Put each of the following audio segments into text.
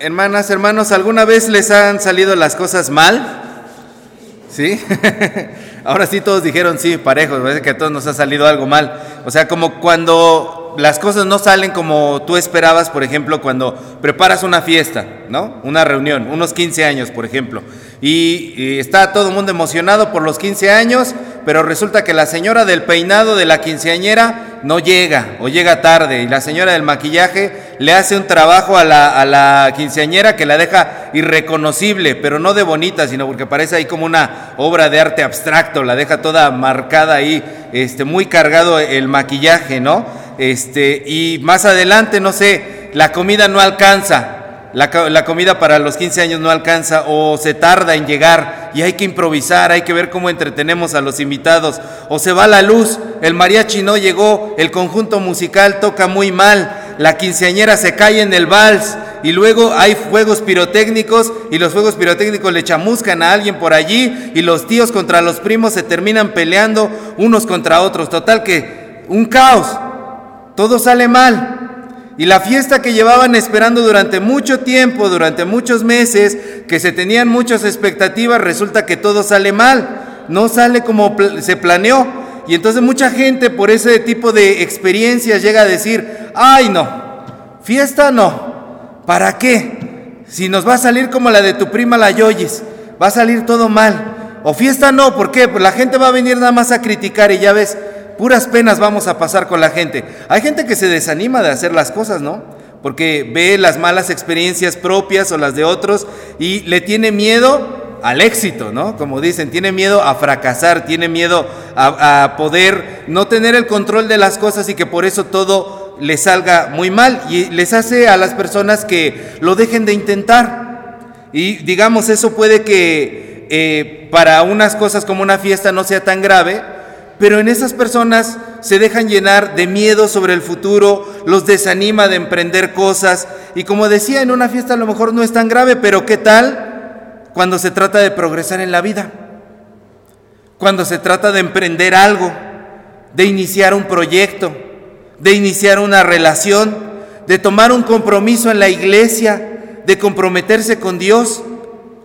Hermanas, hermanos, ¿alguna vez les han salido las cosas mal? ¿Sí? Ahora sí todos dijeron sí, parejos, parece que a todos nos ha salido algo mal. O sea, como cuando las cosas no salen como tú esperabas, por ejemplo, cuando preparas una fiesta, ¿no? Una reunión, unos 15 años, por ejemplo. Y, y está todo el mundo emocionado por los 15 años, pero resulta que la señora del peinado de la quinceañera no llega o llega tarde y la señora del maquillaje le hace un trabajo a la, a la quinceañera que la deja irreconocible, pero no de bonita, sino porque parece ahí como una obra de arte abstracto, la deja toda marcada ahí, este, muy cargado el maquillaje, ¿no? Este, y más adelante, no sé, la comida no alcanza, la, la, comida para los 15 años no alcanza o se tarda en llegar y hay que improvisar, hay que ver cómo entretenemos a los invitados, o se va la luz, el mariachi no llegó, el conjunto musical toca muy mal, la quinceañera se cae en el vals y luego hay fuegos pirotécnicos y los fuegos pirotécnicos le chamuscan a alguien por allí y los tíos contra los primos se terminan peleando unos contra otros, total que un caos, todo sale mal. Y la fiesta que llevaban esperando durante mucho tiempo, durante muchos meses, que se tenían muchas expectativas, resulta que todo sale mal, no sale como se planeó. Y entonces mucha gente por ese tipo de experiencias llega a decir, ay no, fiesta no, ¿para qué? Si nos va a salir como la de tu prima la Yoyis, va a salir todo mal. O fiesta no, ¿por qué? Pues la gente va a venir nada más a criticar y ya ves, puras penas vamos a pasar con la gente. Hay gente que se desanima de hacer las cosas, ¿no? Porque ve las malas experiencias propias o las de otros y le tiene miedo al éxito, ¿no? Como dicen, tiene miedo a fracasar, tiene miedo a, poder no tener el control de las cosas y que por eso todo le salga muy mal y les hace a las personas que lo dejen de intentar. Y digamos, eso puede que eh, para unas cosas como una fiesta no sea tan grave, pero en esas personas se dejan llenar de miedo sobre el futuro, los desanima de emprender cosas y como decía, en una fiesta a lo mejor no es tan grave, pero ¿qué tal cuando se trata de progresar en la vida? Cuando se trata de emprender algo, de iniciar un proyecto, de iniciar una relación, de tomar un compromiso en la iglesia, de comprometerse con Dios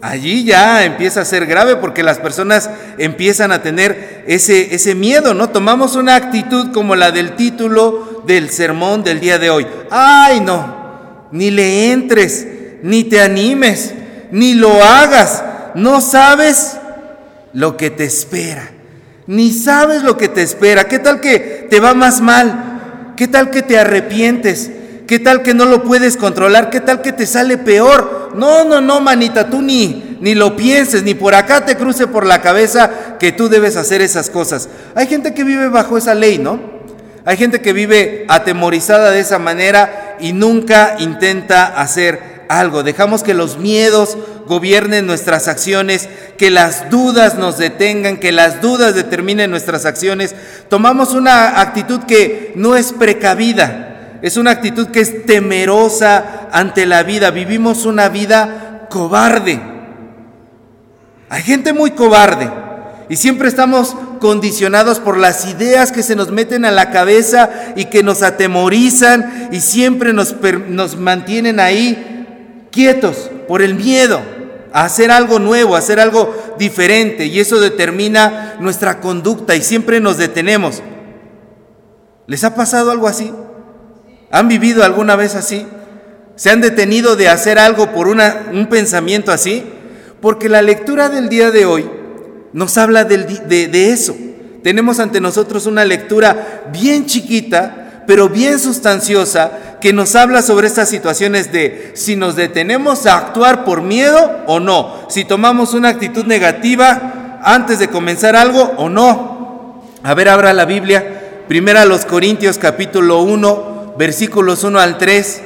allí ya empieza a ser grave porque las personas empiezan a tener ese, ese miedo, ¿no? Tomamos una actitud como la del título del sermón del día de hoy. Ay, no, ni le entres, ni te animes, ni lo hagas. No sabes lo que te espera, ni sabes lo que te espera. ¿Qué tal que te va más mal? ¿Qué tal que te arrepientes? ¿Qué tal que no lo puedes controlar? ¿Qué tal que te sale peor? No, no, no, manita, tú ni, ni lo pienses, ni por acá te cruce por la cabeza que tú debes hacer esas cosas. Hay gente que vive bajo esa ley, ¿no? Hay gente que vive atemorizada de esa manera y nunca intenta hacer algo. Dejamos que los miedos gobiernen nuestras acciones, que las dudas nos detengan, que las dudas determinen nuestras acciones. Tomamos una actitud que no es precavida es una actitud que es temerosa ante la vida. Vivimos una vida cobarde. Hay gente muy cobarde y siempre estamos condicionados por las ideas que se nos meten a la cabeza y que nos atemorizan y siempre nos, nos mantienen ahí quietos por el miedo a hacer algo nuevo, a hacer algo diferente y eso determina nuestra conducta y siempre nos detenemos. ¿Les ha pasado algo así? ¿Han vivido alguna vez así? ¿Se han detenido de hacer algo por un pensamiento así? Porque la lectura del día de hoy nos habla de eso. Tenemos ante nosotros una lectura bien chiquita, pero bien sustanciosa, que nos habla sobre estas situaciones de si nos detenemos a actuar por miedo o no, si tomamos una actitud negativa antes de comenzar algo o no. A ver, abra la Biblia, primera a los Corintios capítulo 1, versículos 1 al 3,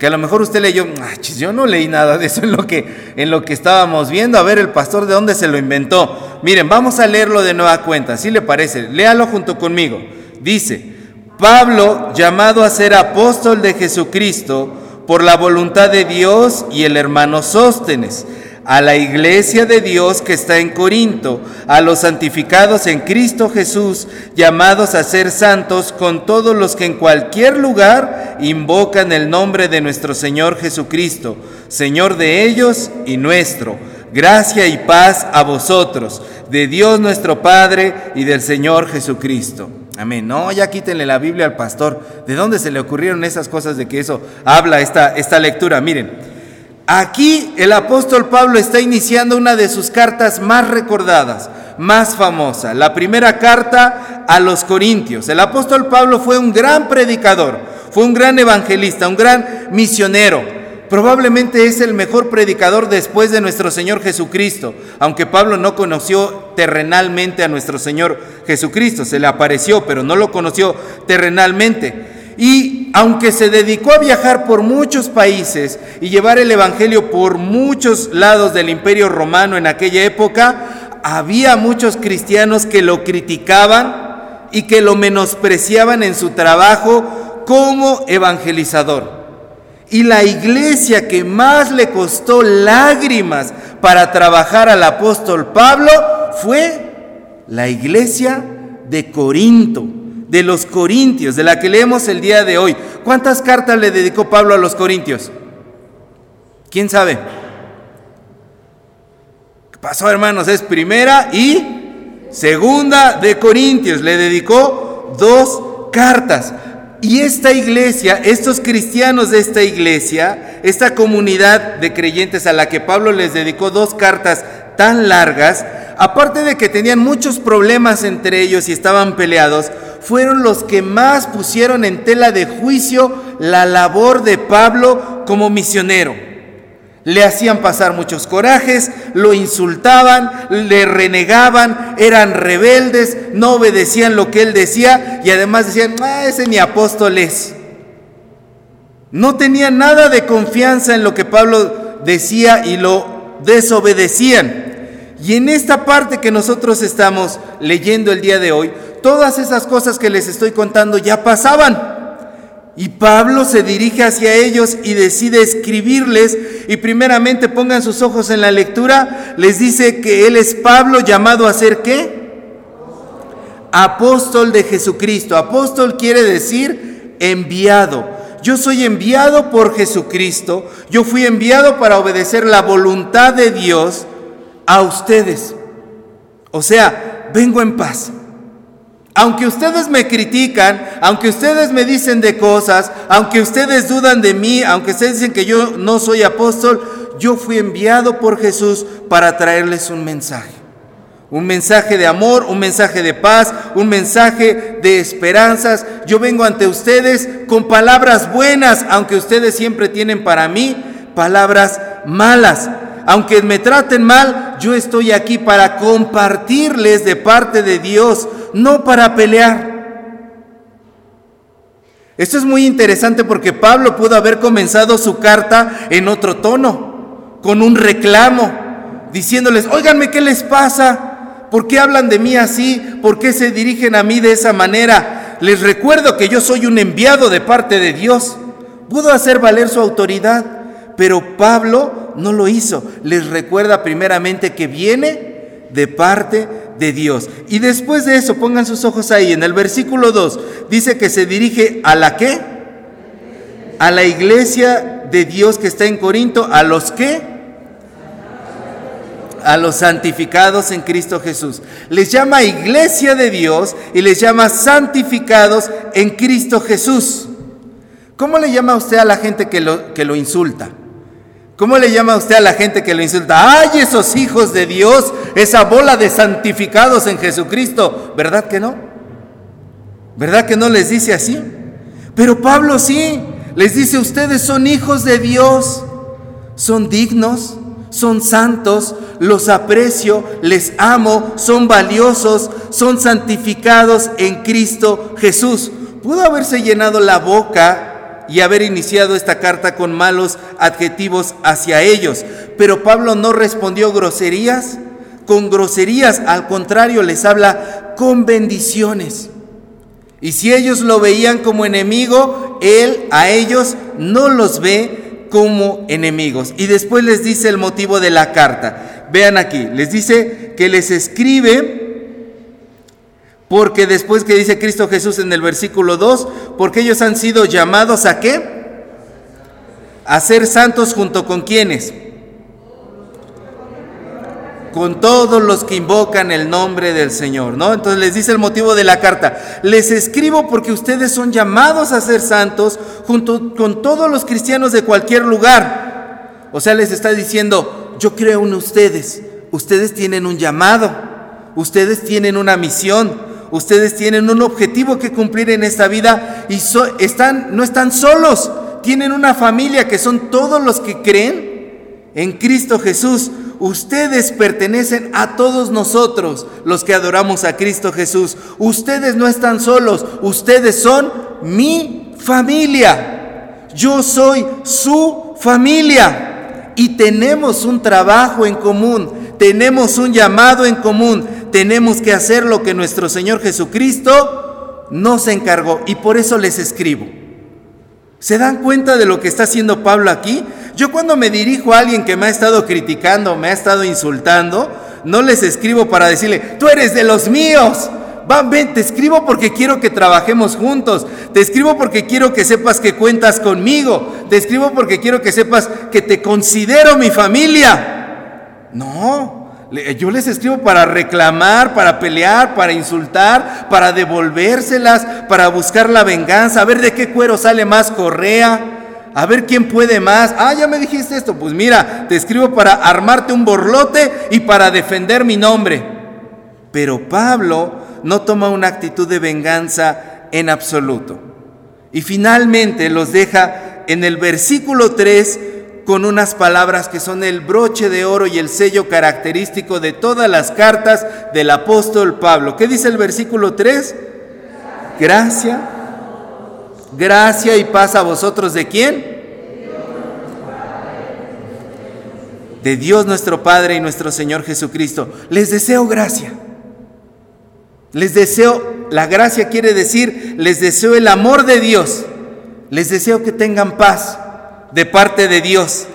que a lo mejor usted leyó, ah, yo no leí nada de eso en lo, que, en lo que estábamos viendo, a ver el pastor de dónde se lo inventó. Miren, vamos a leerlo de nueva cuenta, si le parece, léalo junto conmigo. Dice, Pablo, llamado a ser apóstol de Jesucristo por la voluntad de Dios y el hermano Sóstenes, a la iglesia de Dios que está en Corinto, a los santificados en Cristo Jesús, llamados a ser santos con todos los que en cualquier lugar invocan el nombre de nuestro Señor Jesucristo, Señor de ellos y nuestro. Gracia y paz a vosotros, de Dios nuestro Padre y del Señor Jesucristo. Amén. No, ya quítenle la Biblia al pastor. ¿De dónde se le ocurrieron esas cosas de que eso habla esta, esta lectura? Miren. Aquí el apóstol Pablo está iniciando una de sus cartas más recordadas, más famosa, la primera carta a los Corintios. El apóstol Pablo fue un gran predicador, fue un gran evangelista, un gran misionero. Probablemente es el mejor predicador después de nuestro Señor Jesucristo, aunque Pablo no conoció terrenalmente a nuestro Señor Jesucristo, se le apareció, pero no lo conoció terrenalmente. Y aunque se dedicó a viajar por muchos países y llevar el Evangelio por muchos lados del imperio romano en aquella época, había muchos cristianos que lo criticaban y que lo menospreciaban en su trabajo como evangelizador. Y la iglesia que más le costó lágrimas para trabajar al apóstol Pablo fue la iglesia de Corinto de los Corintios, de la que leemos el día de hoy. ¿Cuántas cartas le dedicó Pablo a los Corintios? ¿Quién sabe? ¿Qué pasó, hermanos? Es primera y segunda de Corintios. Le dedicó dos cartas. Y esta iglesia, estos cristianos de esta iglesia, esta comunidad de creyentes a la que Pablo les dedicó dos cartas tan largas, aparte de que tenían muchos problemas entre ellos y estaban peleados, fueron los que más pusieron en tela de juicio la labor de Pablo como misionero. Le hacían pasar muchos corajes, lo insultaban, le renegaban, eran rebeldes, no obedecían lo que él decía y además decían, ah, ese ni apóstol es. No tenían nada de confianza en lo que Pablo decía y lo desobedecían. Y en esta parte que nosotros estamos leyendo el día de hoy, todas esas cosas que les estoy contando ya pasaban. Y Pablo se dirige hacia ellos y decide escribirles y primeramente pongan sus ojos en la lectura, les dice que él es Pablo llamado a ser qué? Apóstol de Jesucristo. Apóstol quiere decir enviado. Yo soy enviado por Jesucristo. Yo fui enviado para obedecer la voluntad de Dios a ustedes. O sea, vengo en paz. Aunque ustedes me critican, aunque ustedes me dicen de cosas, aunque ustedes dudan de mí, aunque ustedes dicen que yo no soy apóstol, yo fui enviado por Jesús para traerles un mensaje. Un mensaje de amor, un mensaje de paz, un mensaje de esperanzas. Yo vengo ante ustedes con palabras buenas, aunque ustedes siempre tienen para mí palabras malas. Aunque me traten mal, yo estoy aquí para compartirles de parte de Dios no para pelear. Esto es muy interesante porque Pablo pudo haber comenzado su carta en otro tono, con un reclamo, diciéndoles, óiganme, ¿qué les pasa? ¿Por qué hablan de mí así? ¿Por qué se dirigen a mí de esa manera? Les recuerdo que yo soy un enviado de parte de Dios. Pudo hacer valer su autoridad, pero Pablo no lo hizo. Les recuerda primeramente que viene de parte de Dios. Y después de eso, pongan sus ojos ahí, en el versículo 2, dice que se dirige a la qué? A la iglesia de Dios que está en Corinto, a los qué? A los santificados en Cristo Jesús. Les llama iglesia de Dios y les llama santificados en Cristo Jesús. ¿Cómo le llama usted a la gente que lo, que lo insulta? ¿Cómo le llama usted a la gente que lo insulta? ¡Ay, esos hijos de Dios! Esa bola de santificados en Jesucristo. ¿Verdad que no? ¿Verdad que no les dice así? Pero Pablo sí. Les dice, ustedes son hijos de Dios. Son dignos, son santos, los aprecio, les amo, son valiosos, son santificados en Cristo Jesús. Pudo haberse llenado la boca y haber iniciado esta carta con malos adjetivos hacia ellos. Pero Pablo no respondió groserías con groserías, al contrario les habla con bendiciones. Y si ellos lo veían como enemigo, él a ellos no los ve como enemigos. Y después les dice el motivo de la carta. Vean aquí, les dice que les escribe porque después que dice Cristo Jesús en el versículo 2, porque ellos han sido llamados a qué? A ser santos junto con quienes? con todos los que invocan el nombre del Señor, ¿no? Entonces les dice el motivo de la carta, les escribo porque ustedes son llamados a ser santos junto con todos los cristianos de cualquier lugar. O sea, les está diciendo, yo creo en ustedes, ustedes tienen un llamado, ustedes tienen una misión, ustedes tienen un objetivo que cumplir en esta vida y no están solos, tienen una familia que son todos los que creen en Cristo Jesús. Ustedes pertenecen a todos nosotros, los que adoramos a Cristo Jesús. Ustedes no están solos, ustedes son mi familia. Yo soy su familia. Y tenemos un trabajo en común, tenemos un llamado en común, tenemos que hacer lo que nuestro Señor Jesucristo nos encargó. Y por eso les escribo. ¿Se dan cuenta de lo que está haciendo Pablo aquí? Yo cuando me dirijo a alguien que me ha estado criticando, me ha estado insultando, no les escribo para decirle, tú eres de los míos. Van, ven, te escribo porque quiero que trabajemos juntos. Te escribo porque quiero que sepas que cuentas conmigo. Te escribo porque quiero que sepas que te considero mi familia. No, yo les escribo para reclamar, para pelear, para insultar, para devolvérselas, para buscar la venganza, a ver de qué cuero sale más correa a ver quién puede más. Ah, ya me dijiste esto. Pues mira, te escribo para armarte un borlote y para defender mi nombre. Pero Pablo no toma una actitud de venganza en absoluto. Y finalmente los deja en el versículo 3 con unas palabras que son el broche de oro y el sello característico de todas las cartas del apóstol Pablo. ¿Qué dice el versículo 3? Gracia Gracia y paz a vosotros de quién? De Dios nuestro Padre y nuestro Señor Jesucristo. Les deseo gracia. Les deseo, la gracia quiere decir, les deseo el amor de Dios. Les deseo que tengan paz de parte de Dios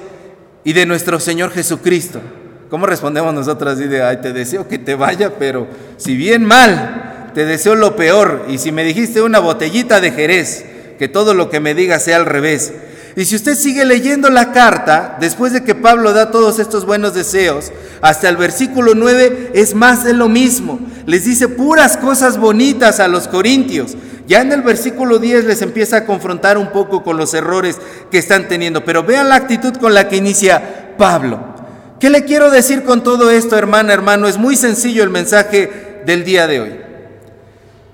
y de nuestro Señor Jesucristo. ¿Cómo respondemos nosotros? de, ay, te deseo que te vaya, pero si bien mal, te deseo lo peor. Y si me dijiste una botellita de Jerez, que todo lo que me diga sea al revés. Y si usted sigue leyendo la carta, después de que Pablo da todos estos buenos deseos, hasta el versículo 9 es más de lo mismo. Les dice puras cosas bonitas a los corintios. Ya en el versículo 10 les empieza a confrontar un poco con los errores que están teniendo. Pero vean la actitud con la que inicia Pablo. ¿Qué le quiero decir con todo esto, hermana, hermano? Es muy sencillo el mensaje del día de hoy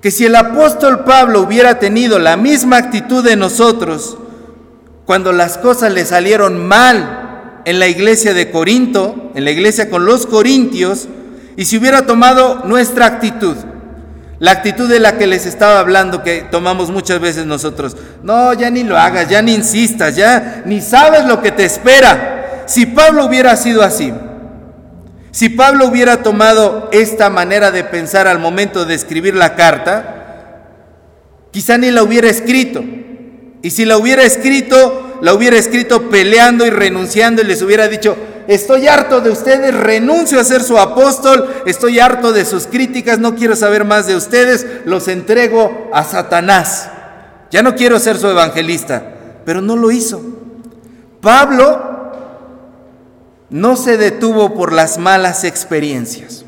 que si el apóstol Pablo hubiera tenido la misma actitud de nosotros cuando las cosas le salieron mal en la iglesia de Corinto, en la iglesia con los corintios, y si hubiera tomado nuestra actitud, la actitud de la que les estaba hablando, que tomamos muchas veces nosotros, no, ya ni lo hagas, ya ni insistas, ya ni sabes lo que te espera. Si Pablo hubiera sido así, si Pablo hubiera tomado esta manera de pensar al momento de escribir la carta, quizá ni la hubiera escrito. Y si la hubiera escrito, la hubiera escrito peleando y renunciando y les hubiera dicho, estoy harto de ustedes, renuncio a ser su apóstol, estoy harto de sus críticas, no quiero saber más de ustedes, los entrego a Satanás. Ya no quiero ser su evangelista, pero no lo hizo. Pablo no se detuvo por las malas experiencias.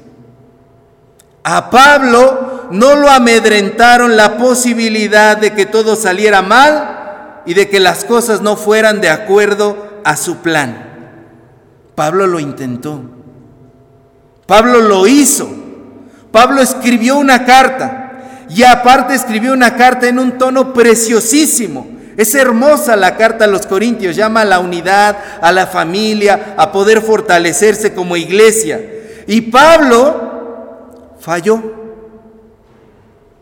A Pablo no lo amedrentaron la posibilidad de que todo saliera mal y de que las cosas no fueran de acuerdo a su plan. Pablo lo intentó. Pablo lo hizo. Pablo escribió una carta y aparte escribió una carta en un tono preciosísimo es hermosa la carta a los Corintios, llama a la unidad, a la familia, a poder fortalecerse como iglesia. Y Pablo falló,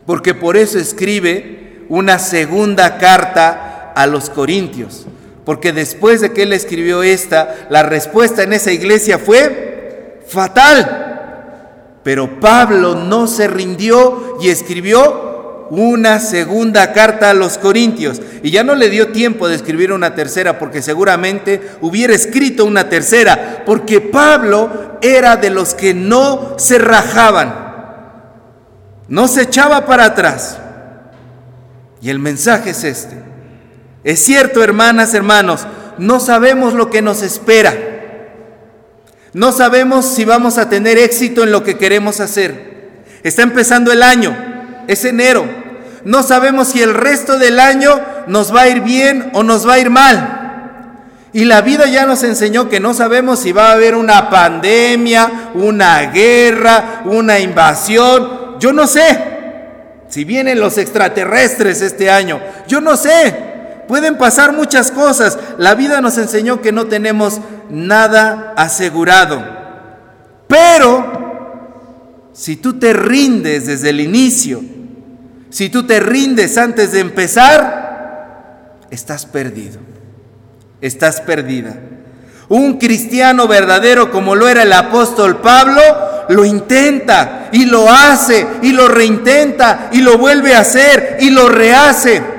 porque por eso escribe una segunda carta a los Corintios, porque después de que él escribió esta, la respuesta en esa iglesia fue fatal. Pero Pablo no se rindió y escribió una segunda carta a los Corintios. Y ya no le dio tiempo de escribir una tercera porque seguramente hubiera escrito una tercera, porque Pablo era de los que no se rajaban, no se echaba para atrás. Y el mensaje es este. Es cierto, hermanas, hermanos, no sabemos lo que nos espera. No sabemos si vamos a tener éxito en lo que queremos hacer. Está empezando el año, es enero. No sabemos si el resto del año nos va a ir bien o nos va a ir mal. Y la vida ya nos enseñó que no sabemos si va a haber una pandemia, una guerra, una invasión. Yo no sé si vienen los extraterrestres este año. Yo no sé. Pueden pasar muchas cosas. La vida nos enseñó que no tenemos nada asegurado. Pero si tú te rindes desde el inicio, si tú te rindes antes de empezar, estás perdido. Estás perdida. Un cristiano verdadero como lo era el apóstol Pablo, lo intenta y lo hace y lo reintenta y lo vuelve a hacer y lo rehace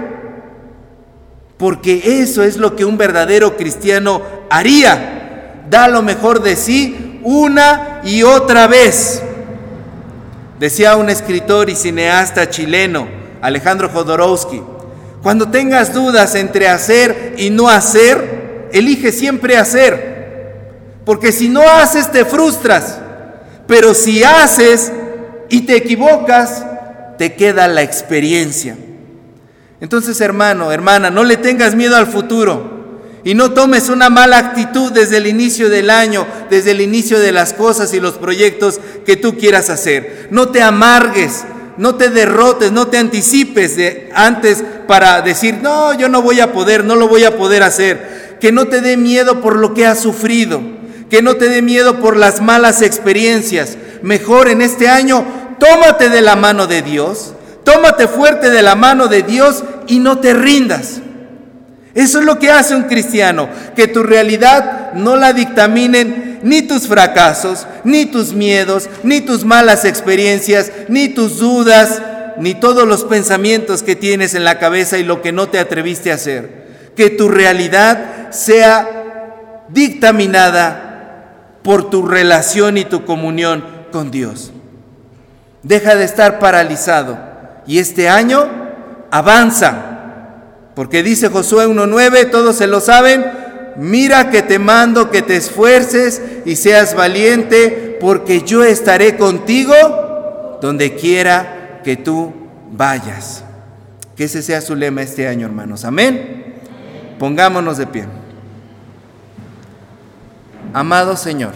porque eso es lo que un verdadero cristiano haría. Da lo mejor de sí una y otra vez. Decía un escritor y cineasta chileno, Alejandro Jodorowsky, cuando tengas dudas entre hacer y no hacer, elige siempre hacer. Porque si no haces te frustras, pero si haces y te equivocas, te queda la experiencia. Entonces, hermano, hermana, no le tengas miedo al futuro y no tomes una mala actitud desde el inicio del año, desde el inicio de las cosas y los proyectos que tú quieras hacer. No te amargues, no te derrotes, no te anticipes de antes para decir, no, yo no voy a poder, no lo voy a poder hacer. Que no te dé miedo por lo que has sufrido, que no te dé miedo por las malas experiencias. Mejor en este año, tómate de la mano de Dios Tómate fuerte de la mano de Dios y no te rindas. Eso es lo que hace un cristiano, que tu realidad no la dictaminen ni tus fracasos, ni tus miedos, ni tus malas experiencias, ni tus dudas, ni todos los pensamientos que tienes en la cabeza y lo que no te atreviste a hacer. Que tu realidad sea dictaminada por tu relación y tu comunión con Dios. Deja de estar paralizado y este año avanza. Porque dice Josué 1.9, todos se lo saben, mira que te mando que te esfuerces y seas valiente, porque yo estaré contigo donde quiera que tú vayas. Que ese sea su lema este año, hermanos. Amén. Pongámonos de pie. Amado Señor,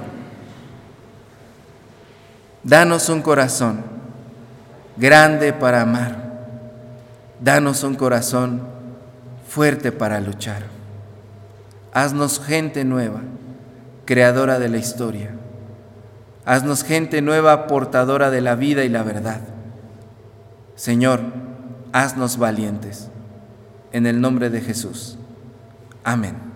danos un corazón grande para amar. Danos un corazón fuerte para luchar. Haznos gente nueva, creadora de la historia. Haznos gente nueva, portadora de la vida y la verdad. Señor, haznos valientes. En el nombre de Jesús. Amén.